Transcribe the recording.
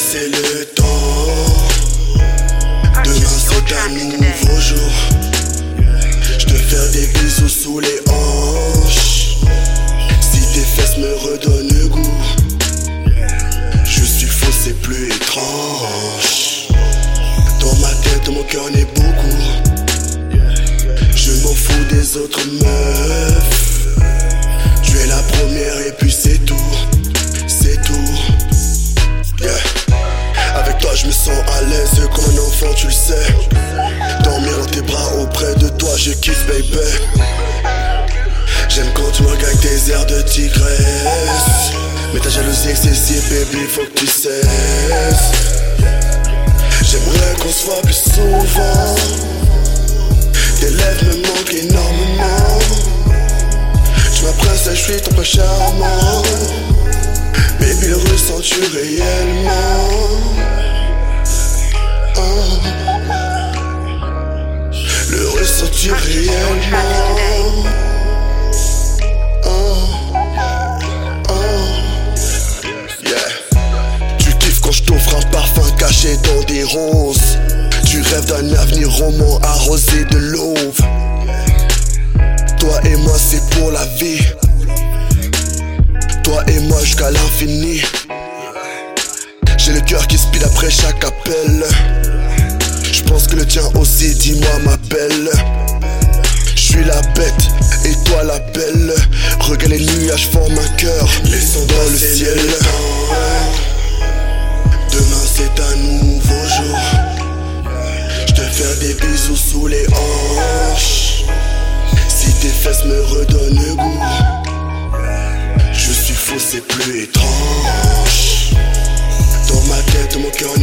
c'est le temps. Demain c'est un nouveau jour. Je te fais des bisous sous les hanches. Si tes fesses me redonnent goût, je suis faux, c'est plus étrange. Dans ma tête, mon cœur n'est beaucoup. Je m'en fous des autres meufs. Me sens à l'aise comme un enfant, tu le sais. Dormir dans tes bras auprès de toi, je kiffe, baby. J'aime quand tu me regardes tes airs de tigresse. Mais ta jalousie excessive, baby, faut que tu cesses. J'aimerais qu'on se voit plus souvent. Tes lèvres me manquent énormément. Tu ma princesse, je suis ton prince charmant. Baby, le ressens-tu réellement? Tu rêves d'un avenir roman arrosé de l'auve. Toi et moi, c'est pour la vie. Toi et moi jusqu'à l'infini. J'ai le cœur qui speed après chaque appel. Je pense que le tien aussi, dis-moi ma belle. Je suis la bête et toi la belle. Regarde les nuages forment un cœur. Laissons dans le ciel. Faire des bisous sous les hanches. Si tes fesses me redonnent goût. Je suis faux, c'est plus étrange. Dans ma tête, mon cœur.